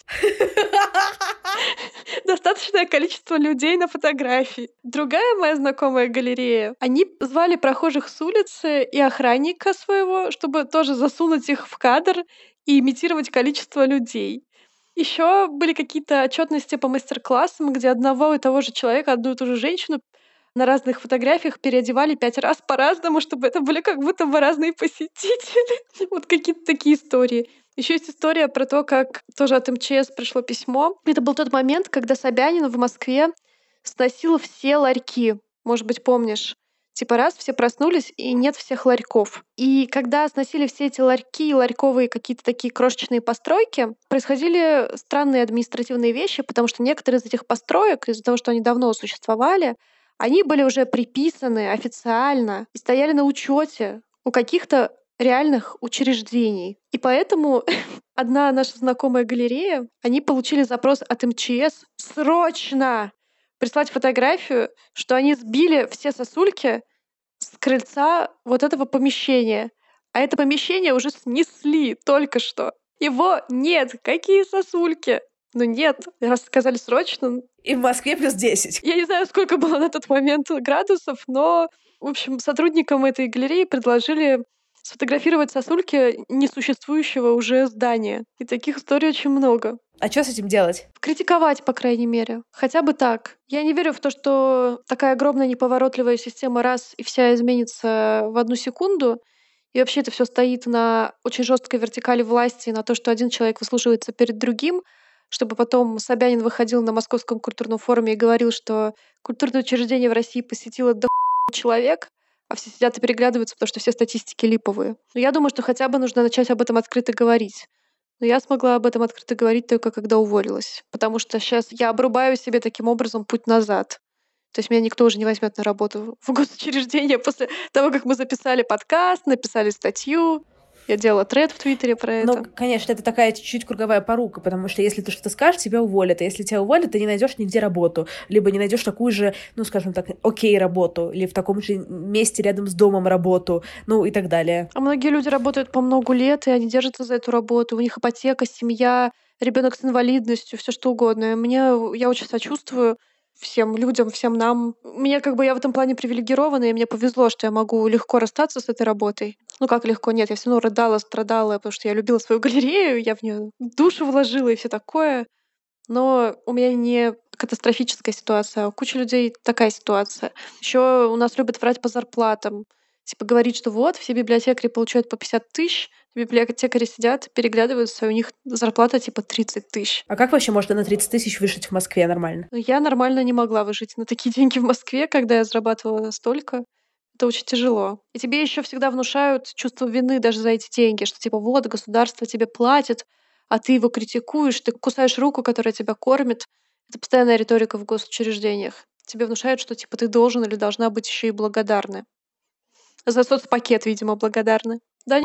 [laughs] достаточное количество людей на фотографии. Другая моя знакомая галерея, они звали прохожих с улицы и охранника своего, чтобы тоже засунуть их в кадр и имитировать количество людей. Еще были какие-то отчетности по мастер-классам, где одного и того же человека, одну и ту же женщину на разных фотографиях переодевали пять раз по-разному, чтобы это были как будто бы разные посетители. [laughs] вот какие-то такие истории. Еще есть история про то, как тоже от МЧС пришло письмо. Это был тот момент, когда Собянин в Москве сносил все ларьки. Может быть, помнишь? Типа раз все проснулись, и нет всех ларьков. И когда сносили все эти ларьки ларьковые какие-то такие крошечные постройки, происходили странные административные вещи, потому что некоторые из этих построек, из-за того, что они давно существовали, они были уже приписаны официально и стояли на учете у каких-то реальных учреждений. И поэтому [laughs] одна наша знакомая галерея, они получили запрос от МЧС срочно прислать фотографию, что они сбили все сосульки с крыльца вот этого помещения. А это помещение уже снесли только что. Его нет. Какие сосульки? Но нет, раз сказали срочно... И в Москве плюс 10. Я не знаю, сколько было на тот момент градусов, но, в общем, сотрудникам этой галереи предложили сфотографировать сосульки несуществующего уже здания. И таких историй очень много. А что с этим делать? Критиковать, по крайней мере. Хотя бы так. Я не верю в то, что такая огромная неповоротливая система раз и вся изменится в одну секунду. И вообще это все стоит на очень жесткой вертикали власти, на то, что один человек выслуживается перед другим, чтобы потом Собянин выходил на Московском культурном форуме и говорил, что культурное учреждение в России посетило до человек, а все сидят и переглядываются, потому что все статистики липовые. Но я думаю, что хотя бы нужно начать об этом открыто говорить. Но я смогла об этом открыто говорить только когда уволилась. Потому что сейчас я обрубаю себе таким образом путь назад. То есть меня никто уже не возьмет на работу в госучреждение [laughs] после того, как мы записали подкаст, написали статью. Я делала тред в Твиттере про это. Ну, конечно, это такая чуть-чуть круговая порука, потому что если ты что-то скажешь, тебя уволят. А если тебя уволят, ты не найдешь нигде работу. Либо не найдешь такую же, ну, скажем так, окей работу, или в таком же месте рядом с домом работу, ну и так далее. А многие люди работают по много лет, и они держатся за эту работу. У них ипотека, семья, ребенок с инвалидностью, все что угодно. Мне я очень сочувствую всем людям, всем нам. Мне как бы я в этом плане привилегирована, и мне повезло, что я могу легко расстаться с этой работой. Ну как легко? Нет, я все равно рыдала, страдала, потому что я любила свою галерею, я в нее душу вложила и все такое. Но у меня не катастрофическая ситуация, а у кучи людей такая ситуация. Еще у нас любят врать по зарплатам. Типа говорить, что вот, все библиотекари получают по 50 тысяч, библиотекари сидят, переглядываются, и у них зарплата типа 30 тысяч. А как вообще можно на 30 тысяч выжить в Москве нормально? Ну, я нормально не могла выжить на такие [laughs] деньги в Москве, когда я зарабатывала столько. Это очень тяжело. И тебе еще всегда внушают чувство вины даже за эти деньги, что типа вот, государство тебе платит, а ты его критикуешь, ты кусаешь руку, которая тебя кормит. Это постоянная риторика в госучреждениях. Тебе внушают, что типа ты должен или должна быть еще и благодарны. За соцпакет, видимо, благодарны. Да не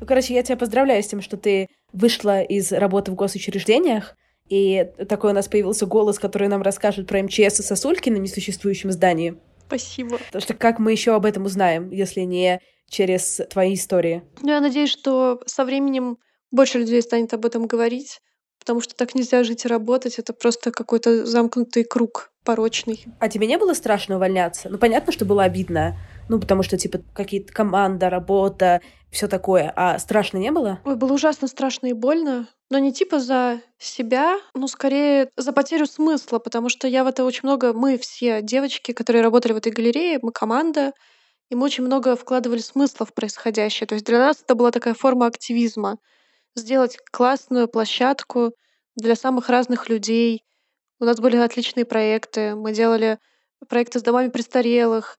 Ну, короче, я тебя поздравляю с тем, что ты вышла из работы в госучреждениях, и такой у нас появился голос, который нам расскажет про МЧС и сосульки на несуществующем здании. Спасибо. Потому что как мы еще об этом узнаем, если не через твои истории? Ну, я надеюсь, что со временем больше людей станет об этом говорить, потому что так нельзя жить и работать. Это просто какой-то замкнутый круг порочный. А тебе не было страшно увольняться? Ну, понятно, что было обидно. Ну, потому что, типа, какие-то команда, работа, все такое. А страшно не было? Ой, было ужасно страшно и больно. Но не типа за себя, ну, скорее за потерю смысла, потому что я в это очень много... Мы все девочки, которые работали в этой галерее, мы команда, и мы очень много вкладывали смысла в происходящее. То есть для нас это была такая форма активизма. Сделать классную площадку для самых разных людей. У нас были отличные проекты. Мы делали проекты с домами престарелых,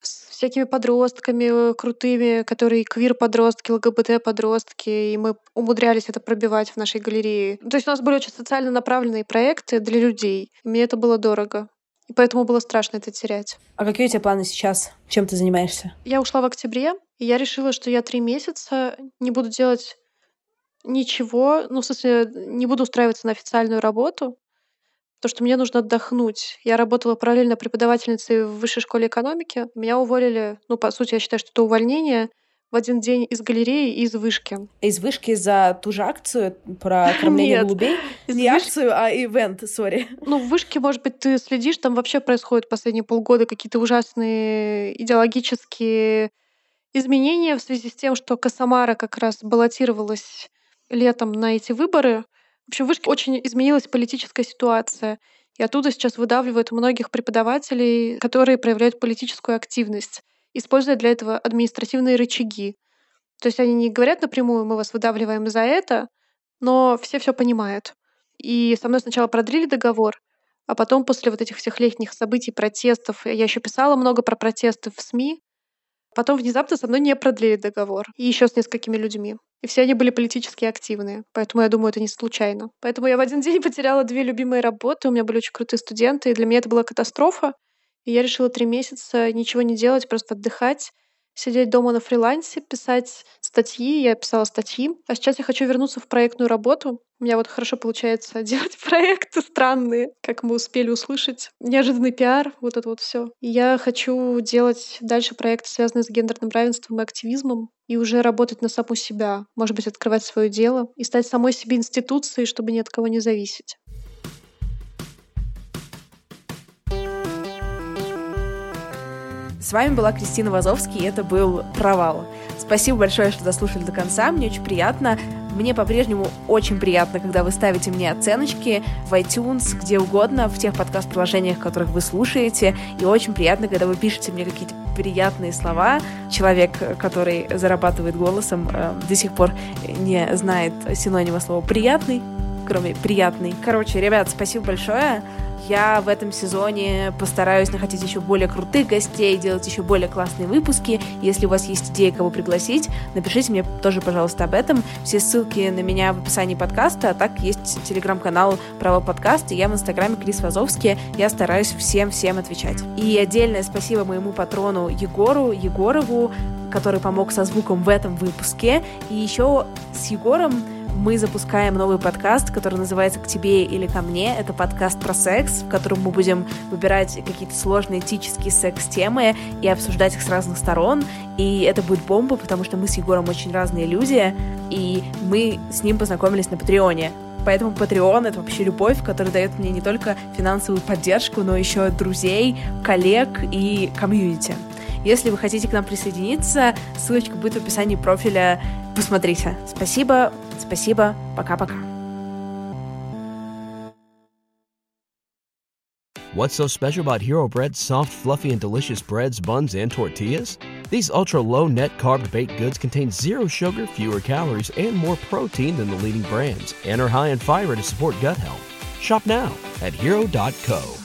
с всякими подростками э, крутыми, которые квир-подростки, ЛГБТ-подростки, и мы умудрялись это пробивать в нашей галерее. То есть у нас были очень социально направленные проекты для людей. И мне это было дорого. И поэтому было страшно это терять. А какие у тебя планы сейчас? Чем ты занимаешься? Я ушла в октябре, и я решила, что я три месяца не буду делать ничего, ну, в смысле, не буду устраиваться на официальную работу, то, что мне нужно отдохнуть. Я работала параллельно преподавательницей в высшей школе экономики. Меня уволили, ну, по сути, я считаю, что это увольнение в один день из галереи и из вышки. Из вышки за ту же акцию про [laughs] кормление голубей? Не акцию, а ивент, сори. Ну, в вышке, может быть, ты следишь, там вообще происходят последние полгода какие-то ужасные идеологические изменения в связи с тем, что Косомара как раз баллотировалась летом на эти выборы. В общем, в Вышке очень изменилась политическая ситуация. И оттуда сейчас выдавливают многих преподавателей, которые проявляют политическую активность, используя для этого административные рычаги. То есть они не говорят напрямую, мы вас выдавливаем за это, но все все понимают. И со мной сначала продлили договор, а потом после вот этих всех летних событий, протестов, я еще писала много про протесты в СМИ, потом внезапно со мной не продлили договор. И еще с несколькими людьми. И все они были политически активные. Поэтому я думаю, это не случайно. Поэтому я в один день потеряла две любимые работы. У меня были очень крутые студенты. И для меня это была катастрофа. И я решила три месяца ничего не делать, просто отдыхать. Сидеть дома на фрилансе, писать статьи. Я писала статьи. А сейчас я хочу вернуться в проектную работу. У меня вот хорошо получается [laughs] делать проекты странные, как мы успели услышать. Неожиданный пиар, вот это вот все. Я хочу делать дальше проекты, связанные с гендерным равенством и активизмом, и уже работать на саму себя. Может быть, открывать свое дело и стать самой себе институцией, чтобы ни от кого не зависеть. С вами была Кристина Вазовский, и это был «Провал». Спасибо большое, что дослушали до конца, мне очень приятно. Мне по-прежнему очень приятно, когда вы ставите мне оценочки в iTunes, где угодно, в тех подкаст-приложениях, которых вы слушаете. И очень приятно, когда вы пишете мне какие-то приятные слова. Человек, который зарабатывает голосом, э, до сих пор не знает синонима слова «приятный», кроме «приятный». Короче, ребят, спасибо большое. Я в этом сезоне постараюсь находить еще более крутых гостей, делать еще более классные выпуски. Если у вас есть идеи, кого пригласить, напишите мне тоже, пожалуйста, об этом. Все ссылки на меня в описании подкаста, а так есть телеграм-канал Право подкаст, и я в инстаграме Крис Вазовский. Я стараюсь всем-всем отвечать. И отдельное спасибо моему патрону Егору Егорову, который помог со звуком в этом выпуске. И еще с Егором мы запускаем новый подкаст, который называется «К тебе или ко мне». Это подкаст про секс, в котором мы будем выбирать какие-то сложные этические секс-темы и обсуждать их с разных сторон. И это будет бомба, потому что мы с Егором очень разные люди, и мы с ним познакомились на Патреоне. Поэтому Patreon — это вообще любовь, которая дает мне не только финансовую поддержку, но еще друзей, коллег и комьюнити. Если вы хотите к нам присоединиться, ссылочка будет в описании профиля. Посмотрите. Спасибо, спасибо, пока-пока. What's so special about Hero Bread's soft, fluffy, and delicious breads, buns, and tortillas? These ultra low net carb baked goods contain zero sugar, fewer calories, and more protein than the leading brands, and are high in fiber to support gut health. Shop now at hero.co.